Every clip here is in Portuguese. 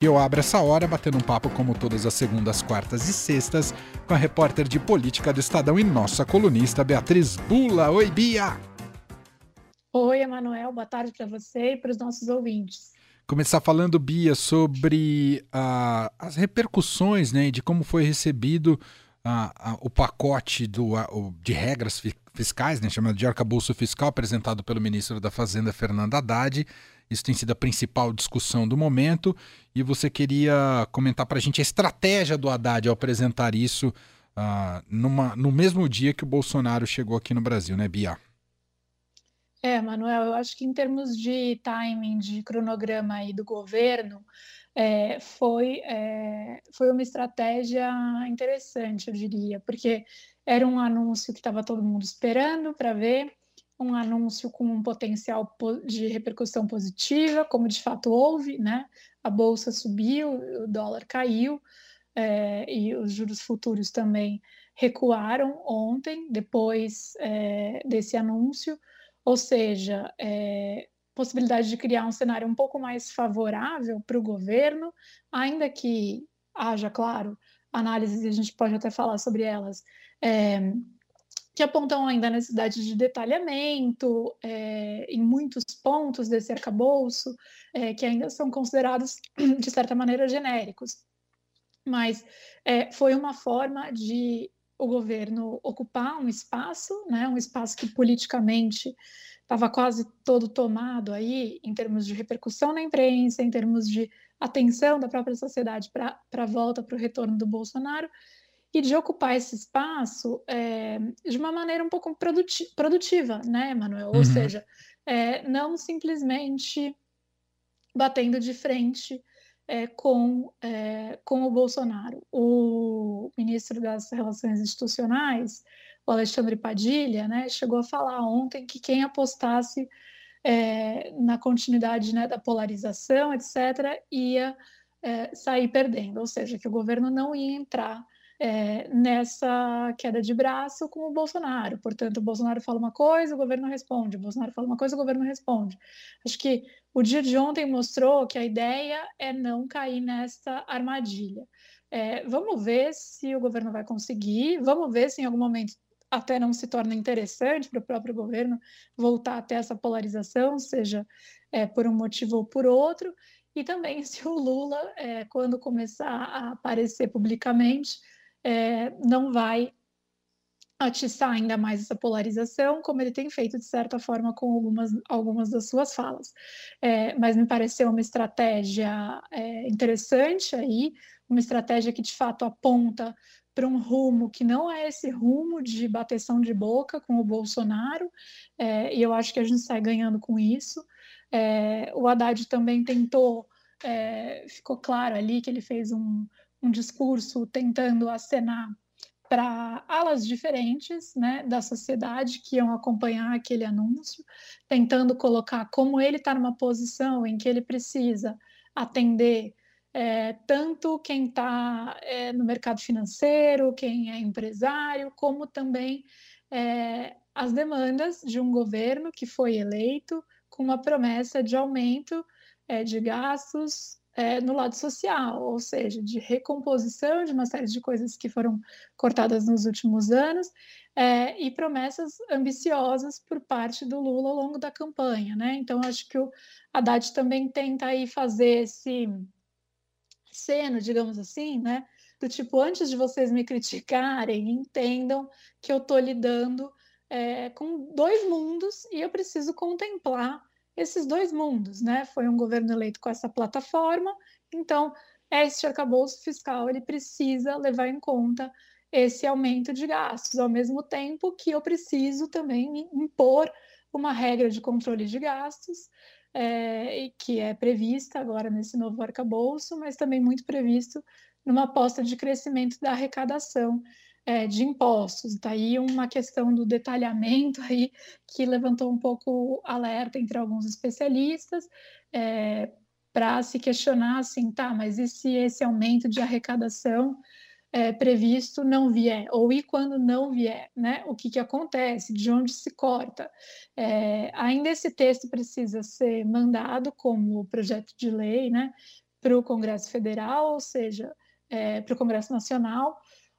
E eu abro essa hora batendo um papo, como todas as segundas, quartas e sextas, com a repórter de política do Estadão e nossa colunista Beatriz Bula. Oi, Bia! Oi, Emanuel. Boa tarde para você e para os nossos ouvintes. Começar falando, Bia, sobre uh, as repercussões né, de como foi recebido uh, uh, o pacote do, de regras fiscais, né, chamado de arcabouço fiscal, apresentado pelo ministro da Fazenda, Fernando Haddad. Isso tem sido a principal discussão do momento. E você queria comentar para a gente a estratégia do Haddad ao apresentar isso uh, numa, no mesmo dia que o Bolsonaro chegou aqui no Brasil, né, Bia? É, Manuel, eu acho que em termos de timing, de cronograma aí do governo, é, foi, é, foi uma estratégia interessante, eu diria, porque era um anúncio que estava todo mundo esperando para ver, um anúncio com um potencial de repercussão positiva, como de fato houve, né? A bolsa subiu, o dólar caiu é, e os juros futuros também recuaram ontem, depois é, desse anúncio, ou seja, é, possibilidade de criar um cenário um pouco mais favorável para o governo, ainda que haja, claro, análises, a gente pode até falar sobre elas, é, que apontam ainda a necessidade de detalhamento é, em muitos pontos desse arcabouço, é, que ainda são considerados, de certa maneira, genéricos. Mas é, foi uma forma de o governo ocupar um espaço, né, um espaço que politicamente estava quase todo tomado aí, em termos de repercussão na imprensa, em termos de atenção da própria sociedade para a volta, para o retorno do Bolsonaro, e de ocupar esse espaço é, de uma maneira um pouco produti produtiva, né, Manuel? Ou uhum. seja, é, não simplesmente batendo de frente é, com, com o Bolsonaro. O ministro das Relações Institucionais, o Alexandre Padilha, né, chegou a falar ontem que quem apostasse na continuidade né, da polarização, etc., ia sair perdendo, ou seja, que o governo não ia entrar é, nessa queda de braço com o Bolsonaro. Portanto, o Bolsonaro fala uma coisa, o governo responde. O Bolsonaro fala uma coisa, o governo responde. Acho que o dia de ontem mostrou que a ideia é não cair nessa armadilha. É, vamos ver se o governo vai conseguir, vamos ver se em algum momento até não se torna interessante para o próprio governo voltar até essa polarização, seja é, por um motivo ou por outro, e também se o Lula, é, quando começar a aparecer publicamente, é, não vai atiçar ainda mais essa polarização, como ele tem feito, de certa forma, com algumas, algumas das suas falas. É, mas me pareceu uma estratégia é, interessante aí, uma estratégia que de fato aponta para um rumo que não é esse rumo de bateção de boca com o Bolsonaro, é, e eu acho que a gente sai ganhando com isso. É, o Haddad também tentou, é, ficou claro ali que ele fez um, um discurso tentando acenar para alas diferentes né, da sociedade que iam acompanhar aquele anúncio, tentando colocar como ele está numa posição em que ele precisa atender é, tanto quem está é, no mercado financeiro, quem é empresário, como também é, as demandas de um governo que foi eleito com uma promessa de aumento é, de gastos é, no lado social, ou seja, de recomposição de uma série de coisas que foram cortadas nos últimos anos é, e promessas ambiciosas por parte do Lula ao longo da campanha, né? Então acho que o Haddad também tenta aí fazer esse seno, digamos assim, né? Do tipo, antes de vocês me criticarem, entendam que eu estou lidando é, com dois mundos e eu preciso contemplar esses dois mundos, né? Foi um governo eleito com essa plataforma, então este arcabouço fiscal ele precisa levar em conta esse aumento de gastos, ao mesmo tempo que eu preciso também impor uma regra de controle de gastos, é, que é prevista agora nesse novo arcabouço, mas também muito previsto numa aposta de crescimento da arrecadação é, de impostos. Daí tá uma questão do detalhamento aí que levantou um pouco alerta entre alguns especialistas é, para se questionar assim, tá, mas e se esse aumento de arrecadação é, previsto não vier, ou e quando não vier, né? O que, que acontece, de onde se corta. É, ainda esse texto precisa ser mandado como projeto de lei, né? para o Congresso Federal, ou seja, é, para o Congresso Nacional,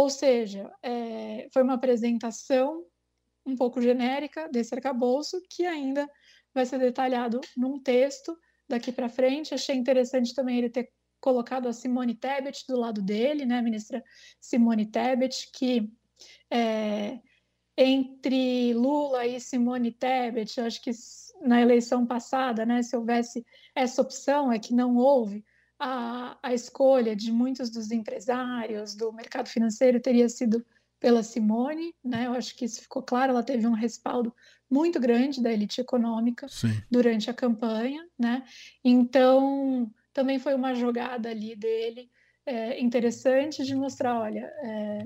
ou seja, é, foi uma apresentação um pouco genérica desse arcabouço que ainda vai ser detalhado num texto daqui para frente. Achei interessante também ele ter colocado a Simone Tebet do lado dele, né, a ministra Simone Tebet, que é, entre Lula e Simone Tebet, acho que na eleição passada, né, se houvesse essa opção, é que não houve, a, a escolha de muitos dos empresários do mercado financeiro teria sido pela Simone, né? Eu acho que isso ficou claro. Ela teve um respaldo muito grande da elite econômica Sim. durante a campanha, né? Então também foi uma jogada ali dele é, interessante de mostrar, olha, é,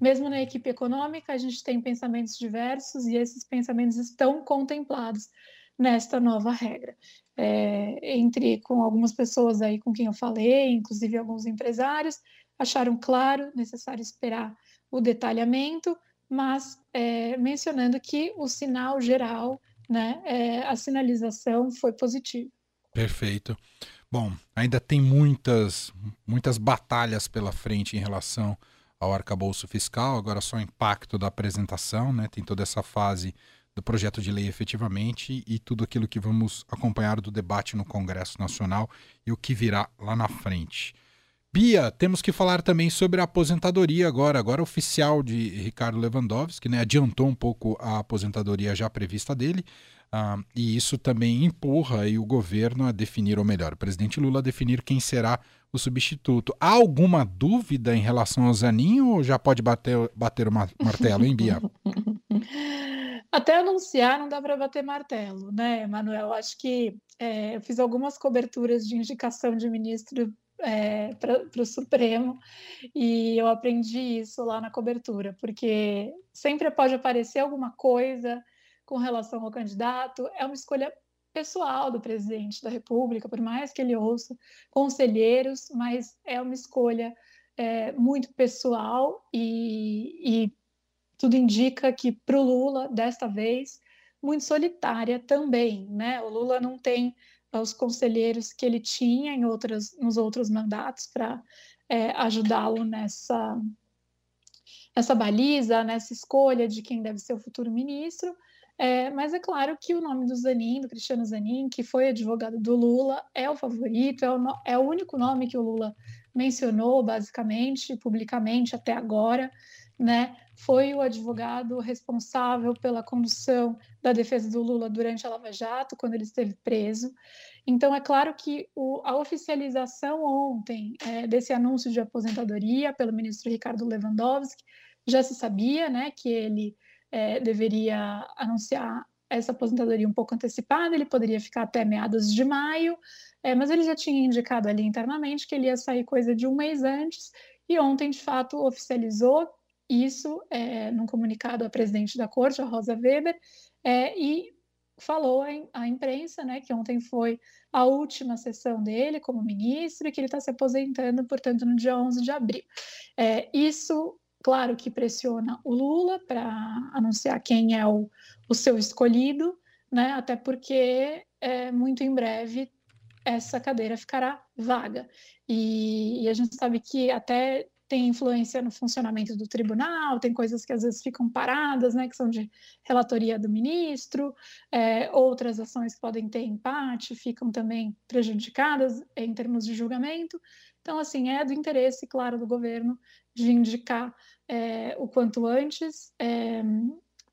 mesmo na equipe econômica a gente tem pensamentos diversos e esses pensamentos estão contemplados nesta nova regra. É, entre com algumas pessoas aí com quem eu falei, inclusive alguns empresários, acharam claro necessário esperar o detalhamento, mas é, mencionando que o sinal geral, né, é, a sinalização foi positiva. Perfeito. Bom, ainda tem muitas, muitas batalhas pela frente em relação ao arcabouço fiscal, agora só o impacto da apresentação, né? Tem toda essa fase do projeto de lei efetivamente e tudo aquilo que vamos acompanhar do debate no Congresso Nacional e o que virá lá na frente. Bia, temos que falar também sobre a aposentadoria agora, agora oficial de Ricardo Lewandowski, né? Adiantou um pouco a aposentadoria já prevista dele, uh, e isso também empurra aí o governo a definir, ou melhor, o presidente Lula a definir quem será o substituto. Há alguma dúvida em relação ao Zanin ou já pode bater, bater o martelo, hein, Bia? Até anunciar não dá para bater martelo, né, Manuel? Acho que é, eu fiz algumas coberturas de indicação de ministro é, para o Supremo e eu aprendi isso lá na cobertura, porque sempre pode aparecer alguma coisa com relação ao candidato, é uma escolha pessoal do presidente da República, por mais que ele ouça conselheiros, mas é uma escolha é, muito pessoal e, e tudo indica que para o Lula, desta vez, muito solitária também, né? O Lula não tem os conselheiros que ele tinha em outras, nos outros mandatos para é, ajudá-lo nessa, nessa baliza, nessa escolha de quem deve ser o futuro ministro. É, mas é claro que o nome do Zanin, do Cristiano Zanin, que foi advogado do Lula, é o favorito, é o, é o único nome que o Lula mencionou, basicamente, publicamente até agora né, foi o advogado responsável pela condução da defesa do Lula durante a Lava Jato, quando ele esteve preso. Então, é claro que o, a oficialização ontem é, desse anúncio de aposentadoria pelo ministro Ricardo Lewandowski já se sabia né, que ele é, deveria anunciar essa aposentadoria um pouco antecipada, ele poderia ficar até meados de maio, é, mas ele já tinha indicado ali internamente que ele ia sair coisa de um mês antes, e ontem, de fato, oficializou isso é, num comunicado à presidente da corte, a Rosa Weber, é, e falou à imprensa né, que ontem foi a última sessão dele como ministro e que ele está se aposentando, portanto, no dia 11 de abril. É, isso, claro, que pressiona o Lula para anunciar quem é o, o seu escolhido, né, até porque é, muito em breve essa cadeira ficará vaga. E, e a gente sabe que até tem influência no funcionamento do tribunal, tem coisas que às vezes ficam paradas, né, que são de relatoria do ministro, é, outras ações que podem ter empate ficam também prejudicadas em termos de julgamento. Então, assim, é do interesse, claro, do governo de indicar é, o quanto antes. É,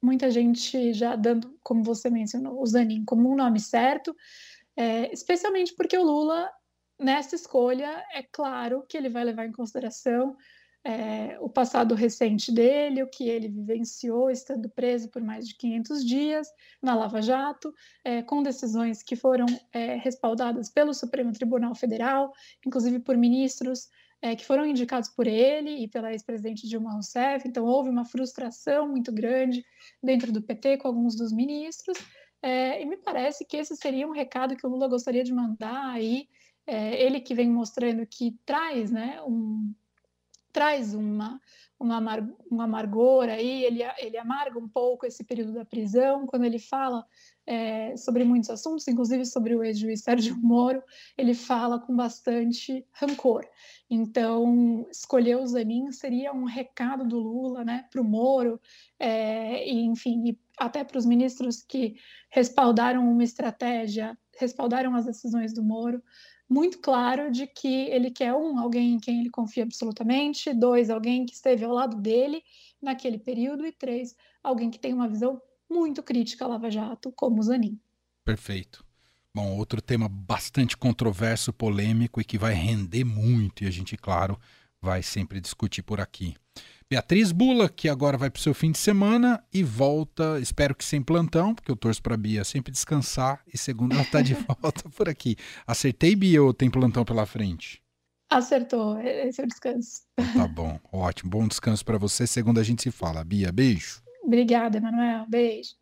muita gente já dando, como você mencionou, o Zanin como um nome certo, é, especialmente porque o Lula nessa escolha, é claro que ele vai levar em consideração é, o passado recente dele, o que ele vivenciou estando preso por mais de 500 dias na Lava Jato, é, com decisões que foram é, respaldadas pelo Supremo Tribunal Federal, inclusive por ministros é, que foram indicados por ele e pela ex-presidente Dilma Rousseff. Então, houve uma frustração muito grande dentro do PT com alguns dos ministros. É, e me parece que esse seria um recado que o Lula gostaria de mandar aí é, ele que vem mostrando que traz né, um, traz uma, uma, amar, amargor aí, ele, ele amarga um pouco esse período da prisão, quando ele fala é, sobre muitos assuntos, inclusive sobre o ex-juiz Sérgio Moro, ele fala com bastante rancor. Então, escolher o Zanin seria um recado do Lula né, para o Moro, é, e, enfim, e até para os ministros que respaldaram uma estratégia, respaldaram as decisões do Moro, muito claro de que ele quer um alguém em quem ele confia absolutamente, dois alguém que esteve ao lado dele naquele período e três alguém que tem uma visão muito crítica à Lava Jato, como o Zanin. Perfeito. Bom, outro tema bastante controverso, polêmico e que vai render muito, e a gente, claro, vai sempre discutir por aqui. Beatriz Bula, que agora vai para o seu fim de semana e volta, espero que sem plantão, porque eu torço para a Bia sempre descansar, e segunda ela está de volta por aqui. Acertei, Bia, ou tem plantão pela frente? Acertou, esse é o descanso. Então tá bom, ótimo. Bom descanso para você. Segunda a gente se fala. Bia, beijo. Obrigada, Emanuel. Beijo.